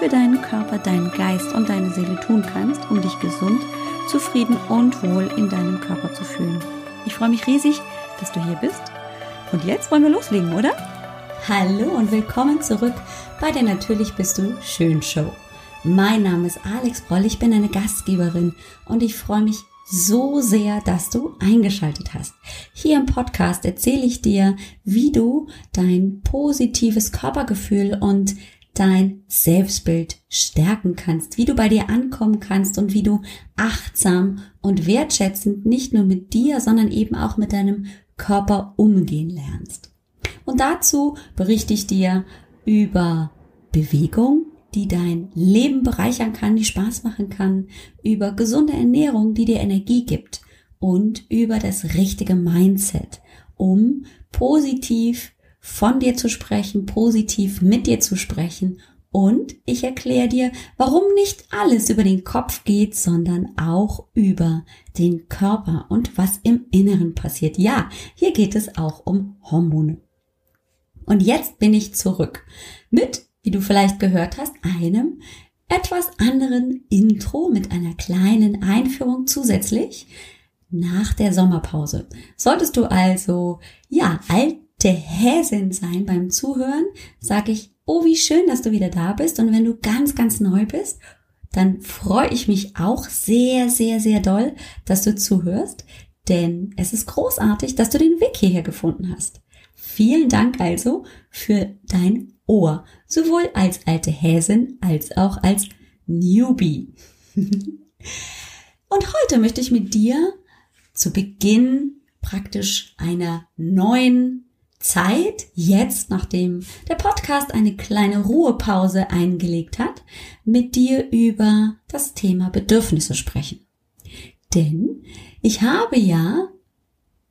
für deinen Körper, deinen Geist und deine Seele tun kannst, um dich gesund, zufrieden und wohl in deinem Körper zu fühlen. Ich freue mich riesig, dass du hier bist. Und jetzt wollen wir loslegen, oder? Hallo und willkommen zurück bei der Natürlich bist du schön Show. Mein Name ist Alex Broll, ich bin eine Gastgeberin und ich freue mich so sehr, dass du eingeschaltet hast. Hier im Podcast erzähle ich dir, wie du dein positives Körpergefühl und dein Selbstbild stärken kannst, wie du bei dir ankommen kannst und wie du achtsam und wertschätzend nicht nur mit dir, sondern eben auch mit deinem Körper umgehen lernst. Und dazu berichte ich dir über Bewegung, die dein Leben bereichern kann, die Spaß machen kann, über gesunde Ernährung, die dir Energie gibt und über das richtige Mindset, um positiv von dir zu sprechen, positiv mit dir zu sprechen und ich erkläre dir, warum nicht alles über den Kopf geht, sondern auch über den Körper und was im Inneren passiert. Ja, hier geht es auch um Hormone. Und jetzt bin ich zurück mit, wie du vielleicht gehört hast, einem etwas anderen Intro mit einer kleinen Einführung zusätzlich nach der Sommerpause. Solltest du also, ja, alt der Häsin sein beim Zuhören, sage ich, oh, wie schön, dass du wieder da bist. Und wenn du ganz, ganz neu bist, dann freue ich mich auch sehr, sehr, sehr doll, dass du zuhörst. Denn es ist großartig, dass du den Weg hierher gefunden hast. Vielen Dank also für dein Ohr, sowohl als alte Häsin als auch als Newbie. Und heute möchte ich mit dir zu Beginn praktisch einer neuen Zeit, jetzt, nachdem der Podcast eine kleine Ruhepause eingelegt hat, mit dir über das Thema Bedürfnisse sprechen. Denn ich habe ja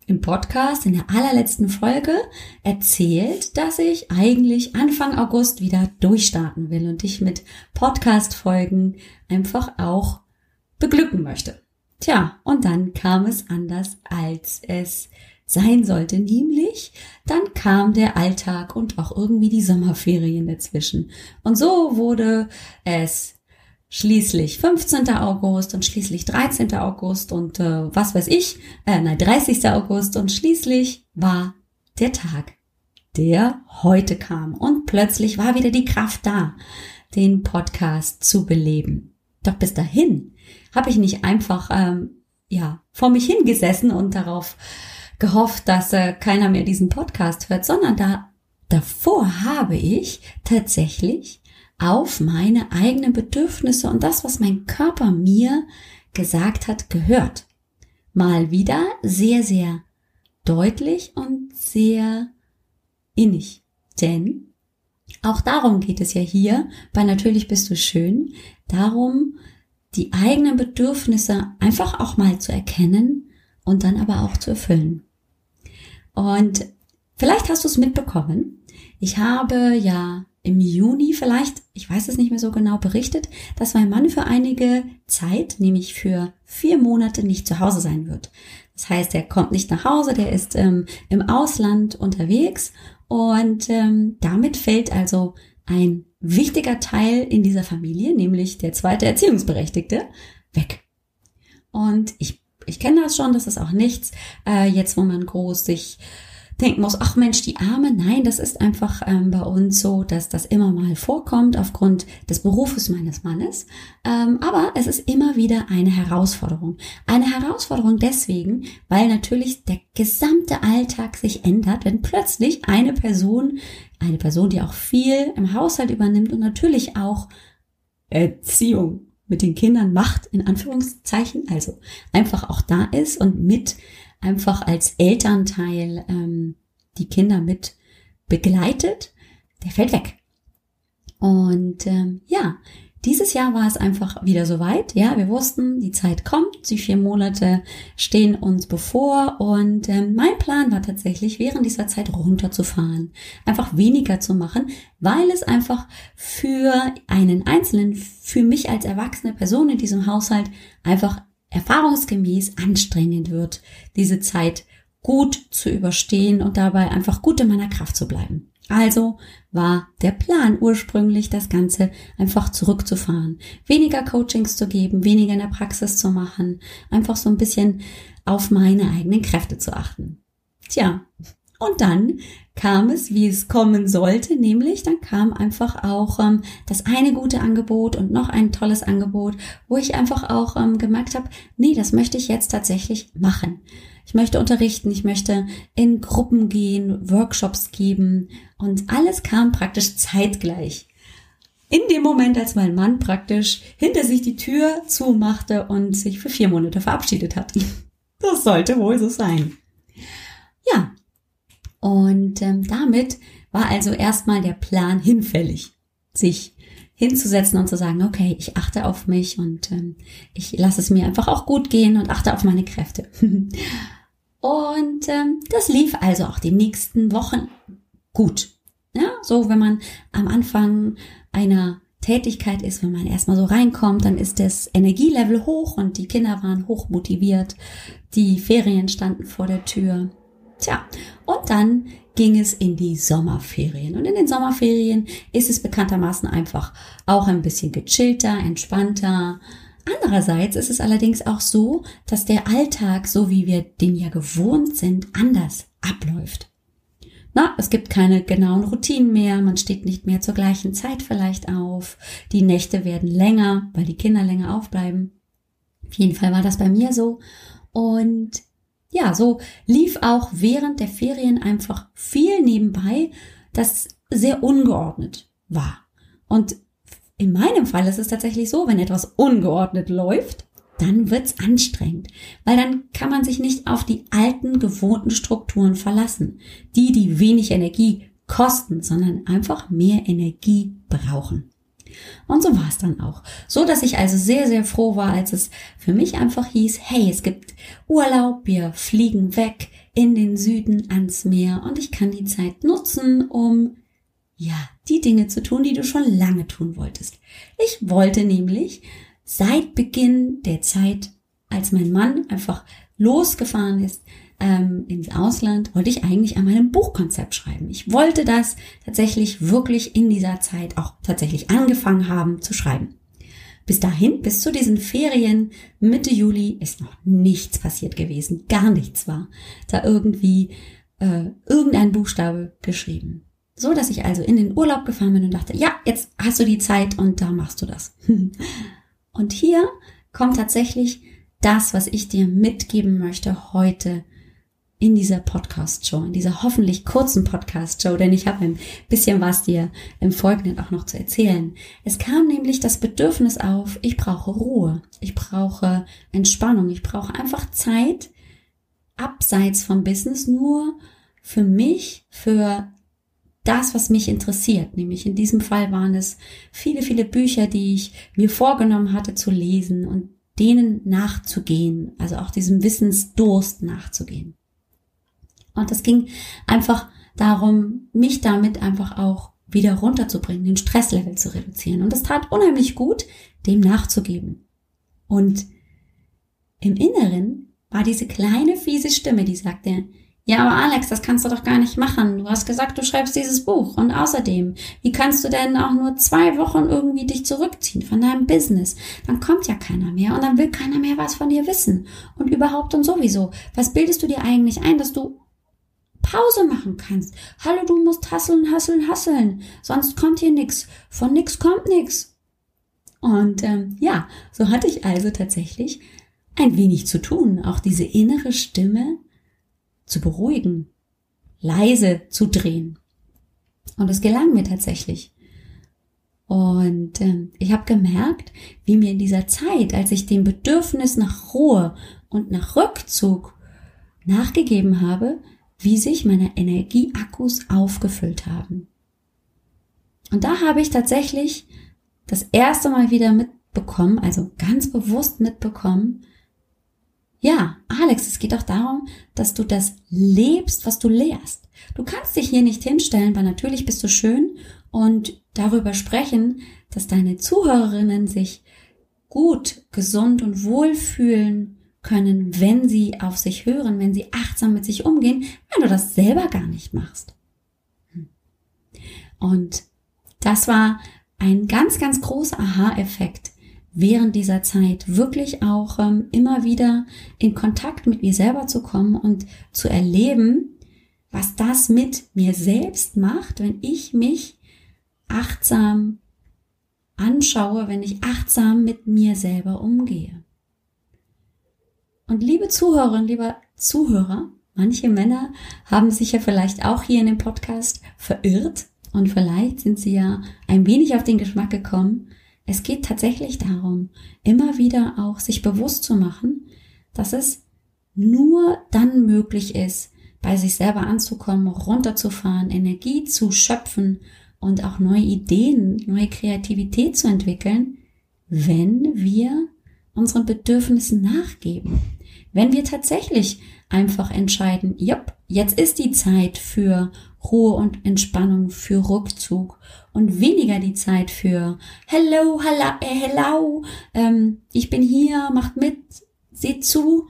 im Podcast in der allerletzten Folge erzählt, dass ich eigentlich Anfang August wieder durchstarten will und dich mit Podcast-Folgen einfach auch beglücken möchte. Tja, und dann kam es anders, als es sein sollte, nämlich dann kam der Alltag und auch irgendwie die Sommerferien dazwischen. Und so wurde es schließlich 15. August und schließlich 13. August und äh, was weiß ich, äh, nein, 30. August und schließlich war der Tag, der heute kam und plötzlich war wieder die Kraft da, den Podcast zu beleben. Doch bis dahin habe ich nicht einfach ähm, ja vor mich hingesessen und darauf gehofft, dass äh, keiner mehr diesen Podcast hört, sondern da davor habe ich tatsächlich auf meine eigenen Bedürfnisse und das, was mein Körper mir gesagt hat, gehört. Mal wieder sehr, sehr deutlich und sehr innig. Denn auch darum geht es ja hier bei Natürlich bist du schön, darum, die eigenen Bedürfnisse einfach auch mal zu erkennen und dann aber auch zu erfüllen. Und vielleicht hast du es mitbekommen. Ich habe ja im Juni vielleicht, ich weiß es nicht mehr so genau, berichtet, dass mein Mann für einige Zeit, nämlich für vier Monate, nicht zu Hause sein wird. Das heißt, er kommt nicht nach Hause, der ist ähm, im Ausland unterwegs und ähm, damit fällt also ein wichtiger Teil in dieser Familie, nämlich der zweite Erziehungsberechtigte, weg. Und ich ich kenne das schon, das ist auch nichts, äh, jetzt wo man groß sich denken muss, ach Mensch, die Arme. Nein, das ist einfach ähm, bei uns so, dass das immer mal vorkommt aufgrund des Berufes meines Mannes. Ähm, aber es ist immer wieder eine Herausforderung. Eine Herausforderung deswegen, weil natürlich der gesamte Alltag sich ändert, wenn plötzlich eine Person, eine Person, die auch viel im Haushalt übernimmt und natürlich auch Erziehung mit den Kindern macht, in Anführungszeichen, also einfach auch da ist und mit einfach als Elternteil ähm, die Kinder mit begleitet, der fällt weg. Und ähm, ja, dieses Jahr war es einfach wieder soweit. Ja, wir wussten, die Zeit kommt, die vier Monate stehen uns bevor und äh, mein Plan war tatsächlich, während dieser Zeit runterzufahren, einfach weniger zu machen, weil es einfach für einen Einzelnen, für mich als erwachsene Person in diesem Haushalt einfach erfahrungsgemäß anstrengend wird, diese Zeit gut zu überstehen und dabei einfach gut in meiner Kraft zu bleiben. Also war der Plan ursprünglich, das Ganze einfach zurückzufahren, weniger Coachings zu geben, weniger in der Praxis zu machen, einfach so ein bisschen auf meine eigenen Kräfte zu achten. Tja, und dann kam es, wie es kommen sollte, nämlich dann kam einfach auch ähm, das eine gute Angebot und noch ein tolles Angebot, wo ich einfach auch ähm, gemerkt habe, nee, das möchte ich jetzt tatsächlich machen. Ich möchte unterrichten, ich möchte in Gruppen gehen, Workshops geben und alles kam praktisch zeitgleich. In dem Moment, als mein Mann praktisch hinter sich die Tür zumachte und sich für vier Monate verabschiedet hat. Das sollte wohl so sein. Ja, und ähm, damit war also erstmal der Plan hinfällig, sich hinzusetzen und zu sagen, okay, ich achte auf mich und ähm, ich lasse es mir einfach auch gut gehen und achte auf meine Kräfte. und ähm, das lief also auch die nächsten Wochen gut. Ja, so wenn man am Anfang einer Tätigkeit ist, wenn man erstmal so reinkommt, dann ist das Energielevel hoch und die Kinder waren hoch motiviert. Die Ferien standen vor der Tür. Tja, und dann ging es in die Sommerferien. Und in den Sommerferien ist es bekanntermaßen einfach auch ein bisschen gechillter, entspannter. Andererseits ist es allerdings auch so, dass der Alltag, so wie wir den ja gewohnt sind, anders abläuft. Na, es gibt keine genauen Routinen mehr, man steht nicht mehr zur gleichen Zeit vielleicht auf, die Nächte werden länger, weil die Kinder länger aufbleiben. Auf jeden Fall war das bei mir so. Und ja, so lief auch während der Ferien einfach viel nebenbei, das sehr ungeordnet war. Und in meinem Fall ist es tatsächlich so, wenn etwas ungeordnet läuft, dann wird's anstrengend, weil dann kann man sich nicht auf die alten gewohnten Strukturen verlassen, die die wenig Energie kosten, sondern einfach mehr Energie brauchen. Und so war es dann auch. So dass ich also sehr, sehr froh war, als es für mich einfach hieß, hey, es gibt Urlaub, wir fliegen weg in den Süden ans Meer und ich kann die Zeit nutzen, um ja, die Dinge zu tun, die du schon lange tun wolltest. Ich wollte nämlich seit Beginn der Zeit, als mein Mann einfach losgefahren ist, ähm, ins Ausland, wollte ich eigentlich einmal ein Buchkonzept schreiben. Ich wollte das tatsächlich wirklich in dieser Zeit auch tatsächlich angefangen haben zu schreiben. Bis dahin, bis zu diesen Ferien Mitte Juli, ist noch nichts passiert gewesen. Gar nichts war da irgendwie äh, irgendein Buchstabe geschrieben. So dass ich also in den Urlaub gefahren bin und dachte, ja, jetzt hast du die Zeit und da machst du das. und hier kommt tatsächlich das, was ich dir mitgeben möchte heute in dieser Podcast-Show, in dieser hoffentlich kurzen Podcast-Show, denn ich habe ein bisschen was dir im Folgenden auch noch zu erzählen. Es kam nämlich das Bedürfnis auf, ich brauche Ruhe, ich brauche Entspannung, ich brauche einfach Zeit abseits vom Business nur für mich, für das, was mich interessiert. Nämlich in diesem Fall waren es viele, viele Bücher, die ich mir vorgenommen hatte zu lesen und denen nachzugehen, also auch diesem Wissensdurst nachzugehen. Und es ging einfach darum, mich damit einfach auch wieder runterzubringen, den Stresslevel zu reduzieren. Und es tat unheimlich gut, dem nachzugeben. Und im Inneren war diese kleine fiese Stimme, die sagte, ja, aber Alex, das kannst du doch gar nicht machen. Du hast gesagt, du schreibst dieses Buch. Und außerdem, wie kannst du denn auch nur zwei Wochen irgendwie dich zurückziehen von deinem Business? Dann kommt ja keiner mehr und dann will keiner mehr was von dir wissen. Und überhaupt und sowieso. Was bildest du dir eigentlich ein, dass du Pause machen kannst. Hallo, du musst hasseln, hasseln, hasseln. Sonst kommt hier nix. Von nix kommt nix. Und ähm, ja, so hatte ich also tatsächlich ein wenig zu tun, auch diese innere Stimme zu beruhigen, leise zu drehen. Und es gelang mir tatsächlich. Und äh, ich habe gemerkt, wie mir in dieser Zeit, als ich dem Bedürfnis nach Ruhe und nach Rückzug nachgegeben habe, wie sich meine Energieakkus aufgefüllt haben. Und da habe ich tatsächlich das erste Mal wieder mitbekommen, also ganz bewusst mitbekommen, ja, Alex, es geht auch darum, dass du das lebst, was du lehrst. Du kannst dich hier nicht hinstellen, weil natürlich bist du schön und darüber sprechen, dass deine Zuhörerinnen sich gut, gesund und wohl fühlen können, wenn sie auf sich hören, wenn sie achtsam mit sich umgehen, wenn du das selber gar nicht machst. Hm. Und das war ein ganz, ganz großer Aha-Effekt während dieser Zeit, wirklich auch ähm, immer wieder in Kontakt mit mir selber zu kommen und zu erleben, was das mit mir selbst macht, wenn ich mich achtsam anschaue, wenn ich achtsam mit mir selber umgehe. Und liebe Zuhörerinnen, lieber Zuhörer, manche Männer haben sich ja vielleicht auch hier in dem Podcast verirrt und vielleicht sind sie ja ein wenig auf den Geschmack gekommen. Es geht tatsächlich darum, immer wieder auch sich bewusst zu machen, dass es nur dann möglich ist, bei sich selber anzukommen, runterzufahren, Energie zu schöpfen und auch neue Ideen, neue Kreativität zu entwickeln, wenn wir unseren Bedürfnissen nachgeben. Wenn wir tatsächlich einfach entscheiden, jupp, jetzt ist die Zeit für Ruhe und Entspannung, für Rückzug und weniger die Zeit für Hello, hello, äh, hello, ähm, ich bin hier, macht mit, seht zu,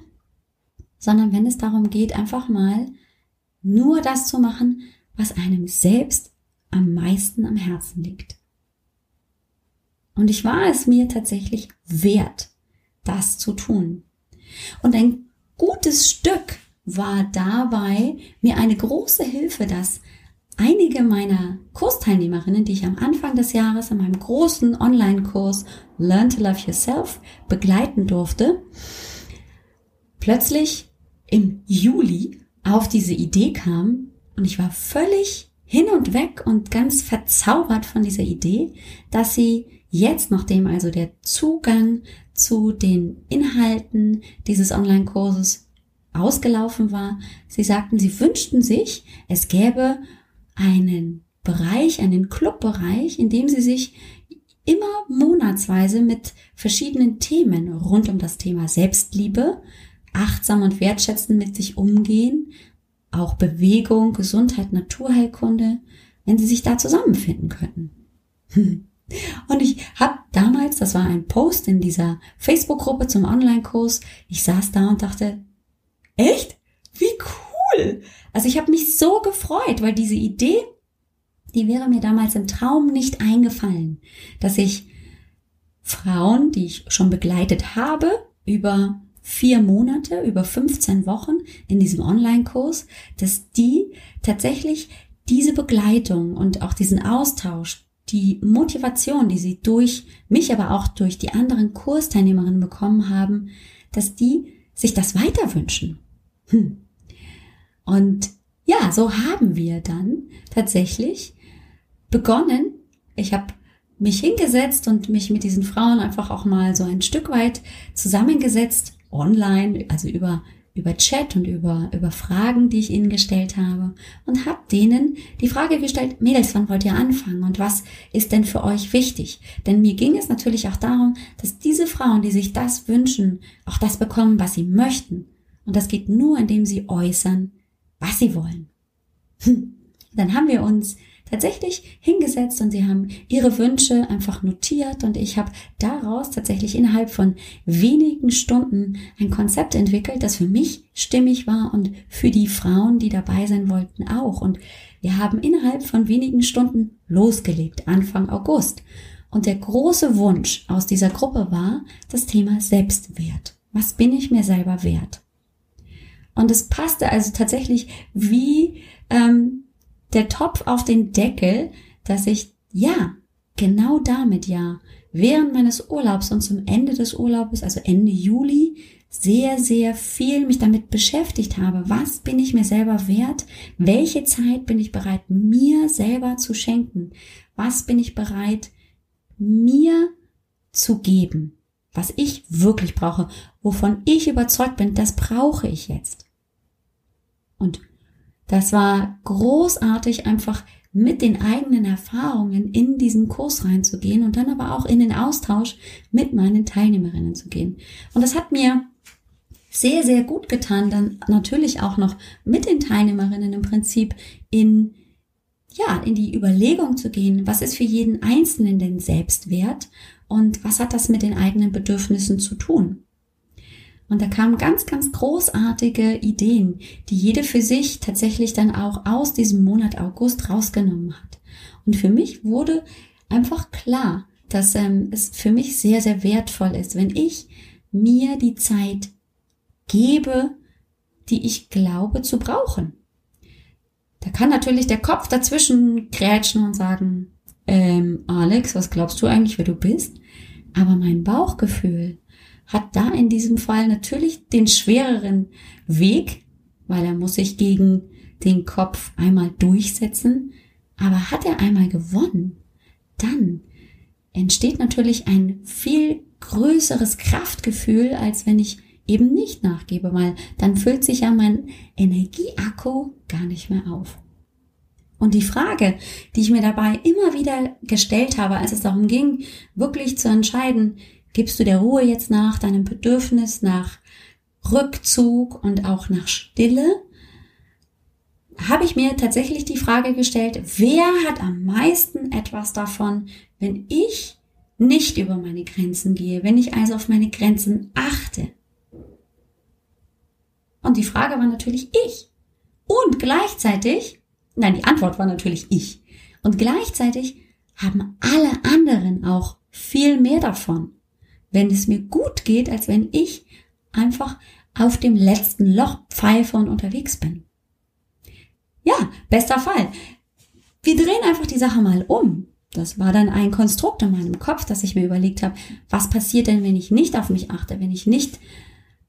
sondern wenn es darum geht, einfach mal nur das zu machen, was einem selbst am meisten am Herzen liegt. Und ich war es mir tatsächlich wert, das zu tun. Und ein gutes Stück war dabei mir eine große Hilfe, dass einige meiner Kursteilnehmerinnen, die ich am Anfang des Jahres in meinem großen Online-Kurs Learn to Love Yourself begleiten durfte, plötzlich im Juli auf diese Idee kam und ich war völlig hin und weg und ganz verzaubert von dieser Idee, dass sie jetzt, nachdem also der Zugang zu den Inhalten dieses Online-Kurses ausgelaufen war, sie sagten, sie wünschten sich, es gäbe einen Bereich, einen Clubbereich, in dem sie sich immer monatsweise mit verschiedenen Themen rund um das Thema Selbstliebe, achtsam und wertschätzend mit sich umgehen, auch Bewegung, Gesundheit, Naturheilkunde, wenn sie sich da zusammenfinden könnten. Und ich habe damals, das war ein Post in dieser Facebook-Gruppe zum Online-Kurs, ich saß da und dachte, echt? Wie cool! Also ich habe mich so gefreut, weil diese Idee, die wäre mir damals im Traum nicht eingefallen, dass ich Frauen, die ich schon begleitet habe, über vier Monate, über 15 Wochen in diesem Online-Kurs, dass die tatsächlich diese Begleitung und auch diesen Austausch, die Motivation, die sie durch mich, aber auch durch die anderen Kursteilnehmerinnen bekommen haben, dass die sich das weiter wünschen. Hm. Und ja, so haben wir dann tatsächlich begonnen. Ich habe mich hingesetzt und mich mit diesen Frauen einfach auch mal so ein Stück weit zusammengesetzt online, also über über Chat und über, über Fragen, die ich ihnen gestellt habe und habe denen die Frage gestellt, Mädels, wann wollt ihr anfangen und was ist denn für euch wichtig? Denn mir ging es natürlich auch darum, dass diese Frauen, die sich das wünschen, auch das bekommen, was sie möchten. Und das geht nur, indem sie äußern, was sie wollen. Hm. Dann haben wir uns tatsächlich hingesetzt und sie haben ihre Wünsche einfach notiert und ich habe daraus tatsächlich innerhalb von wenigen Stunden ein Konzept entwickelt, das für mich stimmig war und für die Frauen, die dabei sein wollten, auch. Und wir haben innerhalb von wenigen Stunden losgelegt, Anfang August. Und der große Wunsch aus dieser Gruppe war das Thema Selbstwert. Was bin ich mir selber wert? Und es passte also tatsächlich wie ähm, der Topf auf den Deckel, dass ich, ja, genau damit ja, während meines Urlaubs und zum Ende des Urlaubs, also Ende Juli, sehr, sehr viel mich damit beschäftigt habe. Was bin ich mir selber wert? Welche Zeit bin ich bereit, mir selber zu schenken? Was bin ich bereit, mir zu geben? Was ich wirklich brauche, wovon ich überzeugt bin, das brauche ich jetzt. Und das war großartig, einfach mit den eigenen Erfahrungen in diesen Kurs reinzugehen und dann aber auch in den Austausch mit meinen Teilnehmerinnen zu gehen. Und das hat mir sehr, sehr gut getan, dann natürlich auch noch mit den Teilnehmerinnen im Prinzip in, ja, in die Überlegung zu gehen, was ist für jeden Einzelnen denn Selbstwert und was hat das mit den eigenen Bedürfnissen zu tun? Und da kamen ganz, ganz großartige Ideen, die jede für sich tatsächlich dann auch aus diesem Monat August rausgenommen hat. Und für mich wurde einfach klar, dass ähm, es für mich sehr, sehr wertvoll ist, wenn ich mir die Zeit gebe, die ich glaube zu brauchen. Da kann natürlich der Kopf dazwischen grätschen und sagen, ähm, Alex, was glaubst du eigentlich, wer du bist? Aber mein Bauchgefühl, hat da in diesem Fall natürlich den schwereren Weg, weil er muss sich gegen den Kopf einmal durchsetzen. Aber hat er einmal gewonnen, dann entsteht natürlich ein viel größeres Kraftgefühl, als wenn ich eben nicht nachgebe, weil dann füllt sich ja mein Energieakku gar nicht mehr auf. Und die Frage, die ich mir dabei immer wieder gestellt habe, als es darum ging, wirklich zu entscheiden, Gibst du der Ruhe jetzt nach, deinem Bedürfnis nach Rückzug und auch nach Stille? Habe ich mir tatsächlich die Frage gestellt, wer hat am meisten etwas davon, wenn ich nicht über meine Grenzen gehe, wenn ich also auf meine Grenzen achte? Und die Frage war natürlich ich. Und gleichzeitig, nein, die Antwort war natürlich ich. Und gleichzeitig haben alle anderen auch viel mehr davon wenn es mir gut geht, als wenn ich einfach auf dem letzten Loch pfeife und unterwegs bin. Ja, bester Fall. Wir drehen einfach die Sache mal um. Das war dann ein Konstrukt in meinem Kopf, dass ich mir überlegt habe, was passiert denn, wenn ich nicht auf mich achte, wenn ich nicht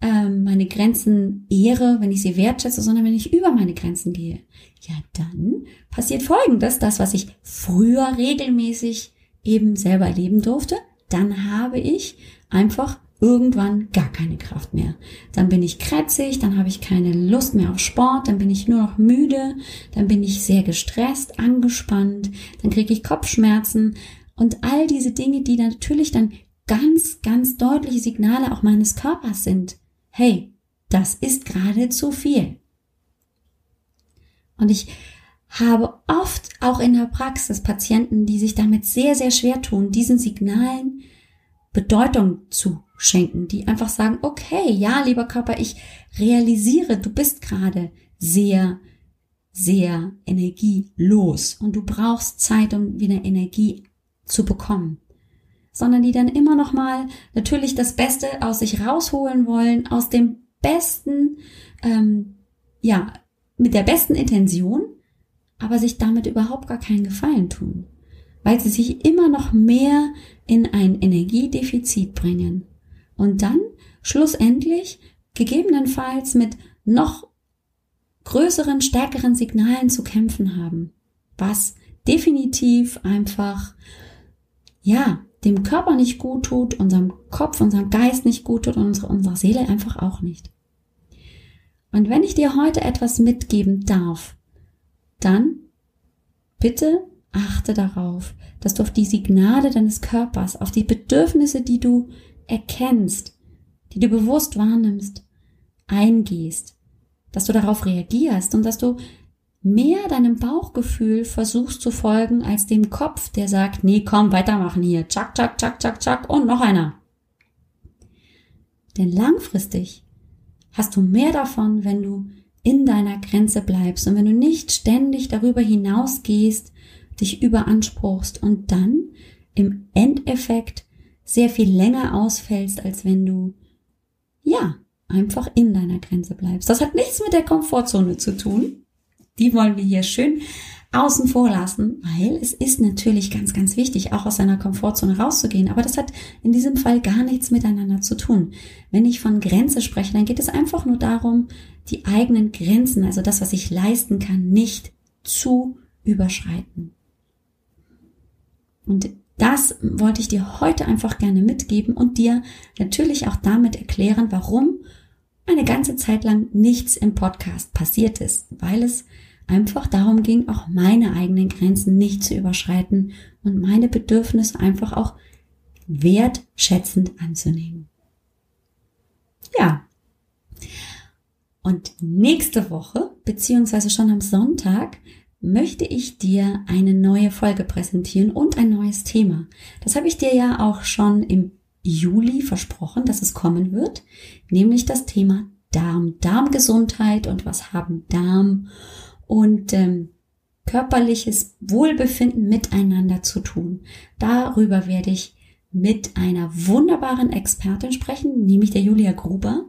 ähm, meine Grenzen ehre, wenn ich sie wertschätze, sondern wenn ich über meine Grenzen gehe. Ja, dann passiert Folgendes, das, was ich früher regelmäßig eben selber erleben durfte, dann habe ich einfach irgendwann gar keine Kraft mehr. Dann bin ich krätzig, dann habe ich keine Lust mehr auf Sport, dann bin ich nur noch müde, dann bin ich sehr gestresst, angespannt, dann kriege ich Kopfschmerzen und all diese Dinge, die natürlich dann ganz, ganz deutliche Signale auch meines Körpers sind. Hey, das ist gerade zu viel. Und ich habe oft auch in der Praxis Patienten, die sich damit sehr, sehr schwer tun, diesen Signalen Bedeutung zu schenken, die einfach sagen, okay, ja, lieber Körper, ich realisiere, du bist gerade sehr, sehr energielos und du brauchst Zeit, um wieder Energie zu bekommen. Sondern die dann immer noch mal natürlich das Beste aus sich rausholen wollen, aus dem besten, ähm, ja, mit der besten Intention, aber sich damit überhaupt gar keinen Gefallen tun weil sie sich immer noch mehr in ein Energiedefizit bringen und dann schlussendlich gegebenenfalls mit noch größeren, stärkeren Signalen zu kämpfen haben, was definitiv einfach, ja, dem Körper nicht gut tut, unserem Kopf, unserem Geist nicht gut tut und unserer, unserer Seele einfach auch nicht. Und wenn ich dir heute etwas mitgeben darf, dann bitte achte darauf, dass du auf die Signale deines Körpers, auf die Bedürfnisse, die du erkennst, die du bewusst wahrnimmst, eingehst, dass du darauf reagierst und dass du mehr deinem Bauchgefühl versuchst zu folgen als dem Kopf, der sagt, nee, komm, weitermachen hier, tschak, tschak, tschak, tschak, tschak und noch einer. Denn langfristig hast du mehr davon, wenn du in deiner Grenze bleibst und wenn du nicht ständig darüber hinausgehst dich überanspruchst und dann im Endeffekt sehr viel länger ausfällst, als wenn du, ja, einfach in deiner Grenze bleibst. Das hat nichts mit der Komfortzone zu tun. Die wollen wir hier schön außen vor lassen, weil es ist natürlich ganz, ganz wichtig, auch aus seiner Komfortzone rauszugehen. Aber das hat in diesem Fall gar nichts miteinander zu tun. Wenn ich von Grenze spreche, dann geht es einfach nur darum, die eigenen Grenzen, also das, was ich leisten kann, nicht zu überschreiten. Und das wollte ich dir heute einfach gerne mitgeben und dir natürlich auch damit erklären, warum eine ganze Zeit lang nichts im Podcast passiert ist, weil es einfach darum ging, auch meine eigenen Grenzen nicht zu überschreiten und meine Bedürfnisse einfach auch wertschätzend anzunehmen. Ja. Und nächste Woche, beziehungsweise schon am Sonntag, möchte ich dir eine neue Folge präsentieren und ein neues Thema. Das habe ich dir ja auch schon im Juli versprochen, dass es kommen wird, nämlich das Thema Darm, Darmgesundheit und was haben Darm und ähm, körperliches Wohlbefinden miteinander zu tun. Darüber werde ich mit einer wunderbaren Expertin sprechen, nämlich der Julia Gruber.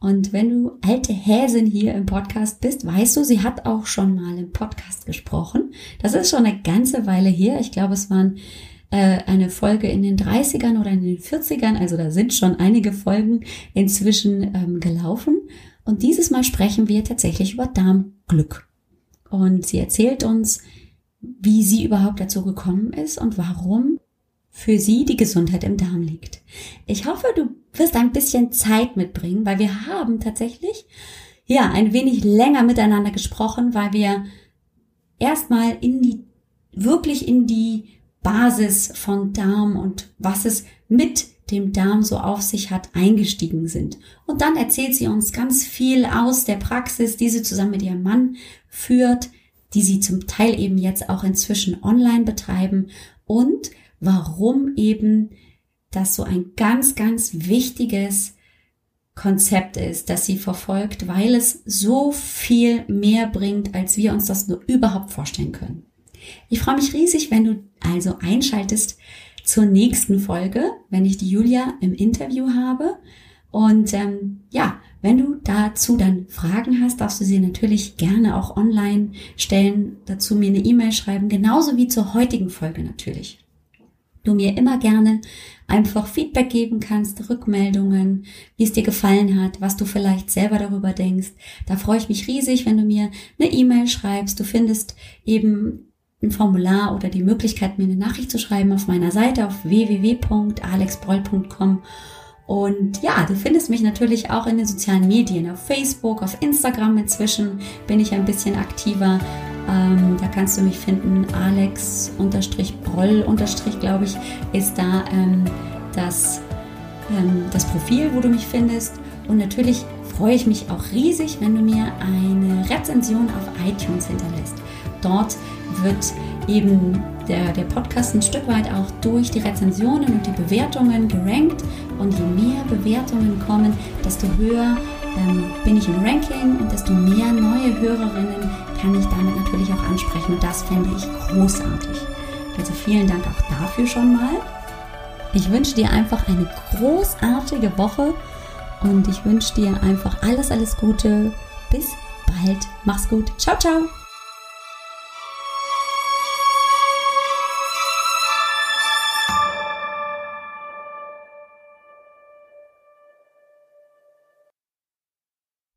Und wenn du alte Häsin hier im Podcast bist, weißt du, sie hat auch schon mal im Podcast gesprochen. Das ist schon eine ganze Weile her. Ich glaube, es waren äh, eine Folge in den 30ern oder in den 40ern. Also da sind schon einige Folgen inzwischen ähm, gelaufen. Und dieses Mal sprechen wir tatsächlich über Darmglück. Und sie erzählt uns, wie sie überhaupt dazu gekommen ist und warum für sie die Gesundheit im Darm liegt. Ich hoffe, du wirst ein bisschen Zeit mitbringen, weil wir haben tatsächlich ja ein wenig länger miteinander gesprochen, weil wir erstmal in die wirklich in die Basis von Darm und was es mit dem Darm so auf sich hat, eingestiegen sind. Und dann erzählt sie uns ganz viel aus der Praxis, die sie zusammen mit ihrem Mann führt, die sie zum Teil eben jetzt auch inzwischen online betreiben und warum eben das so ein ganz, ganz wichtiges Konzept ist, das sie verfolgt, weil es so viel mehr bringt, als wir uns das nur überhaupt vorstellen können. Ich freue mich riesig, wenn du also einschaltest zur nächsten Folge, wenn ich die Julia im Interview habe. Und ähm, ja, wenn du dazu dann Fragen hast, darfst du sie natürlich gerne auch online stellen, dazu mir eine E-Mail schreiben, genauso wie zur heutigen Folge natürlich du mir immer gerne einfach Feedback geben kannst, Rückmeldungen, wie es dir gefallen hat, was du vielleicht selber darüber denkst. Da freue ich mich riesig, wenn du mir eine E-Mail schreibst. Du findest eben ein Formular oder die Möglichkeit, mir eine Nachricht zu schreiben auf meiner Seite auf www.alexbroll.com. Und ja, du findest mich natürlich auch in den sozialen Medien, auf Facebook, auf Instagram inzwischen bin ich ein bisschen aktiver. Ähm, da kannst du mich finden. Alex-Broll, glaube ich, ist da ähm, das, ähm, das Profil, wo du mich findest. Und natürlich freue ich mich auch riesig, wenn du mir eine Rezension auf iTunes hinterlässt. Dort wird eben der, der Podcast ein Stück weit auch durch die Rezensionen und die Bewertungen gerankt. Und je mehr Bewertungen kommen, desto höher ähm, bin ich im Ranking und desto mehr neue Hörerinnen kann ich damit natürlich auch ansprechen. Und das fände ich großartig. Also vielen Dank auch dafür schon mal. Ich wünsche dir einfach eine großartige Woche und ich wünsche dir einfach alles, alles Gute. Bis bald. Mach's gut. Ciao, ciao.